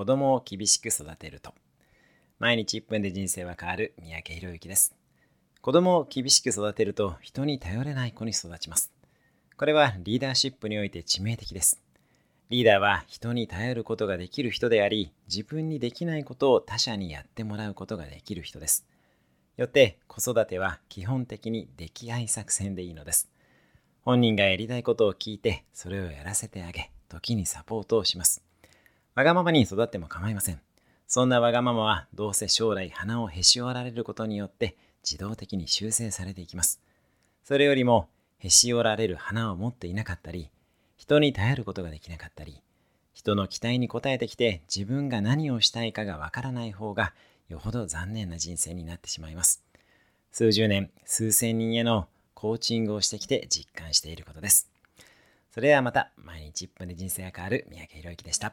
子供を厳しく育てると。毎日1分で人生は変わる。三宅宏之です。子供を厳しく育てると人に頼れない子に育ちます。これはリーダーシップにおいて致命的です。リーダーは人に頼ることができる人であり自分にできないことを他者にやってもらうことができる人です。よって子育ては基本的に溺愛作戦でいいのです。本人がやりたいことを聞いてそれをやらせてあげ時にサポートをします。わがままに育っても構いません。そんなわがままはどうせ将来鼻をへし折られることによって自動的に修正されていきます。それよりもへし折られる花を持っていなかったり、人に頼ることができなかったり、人の期待に応えてきて自分が何をしたいかがわからない方がよほど残念な人生になってしまいます。数十年、数千人へのコーチングをしてきて実感していることです。それではまた毎日1分で人生が変わる三宅宏之でした。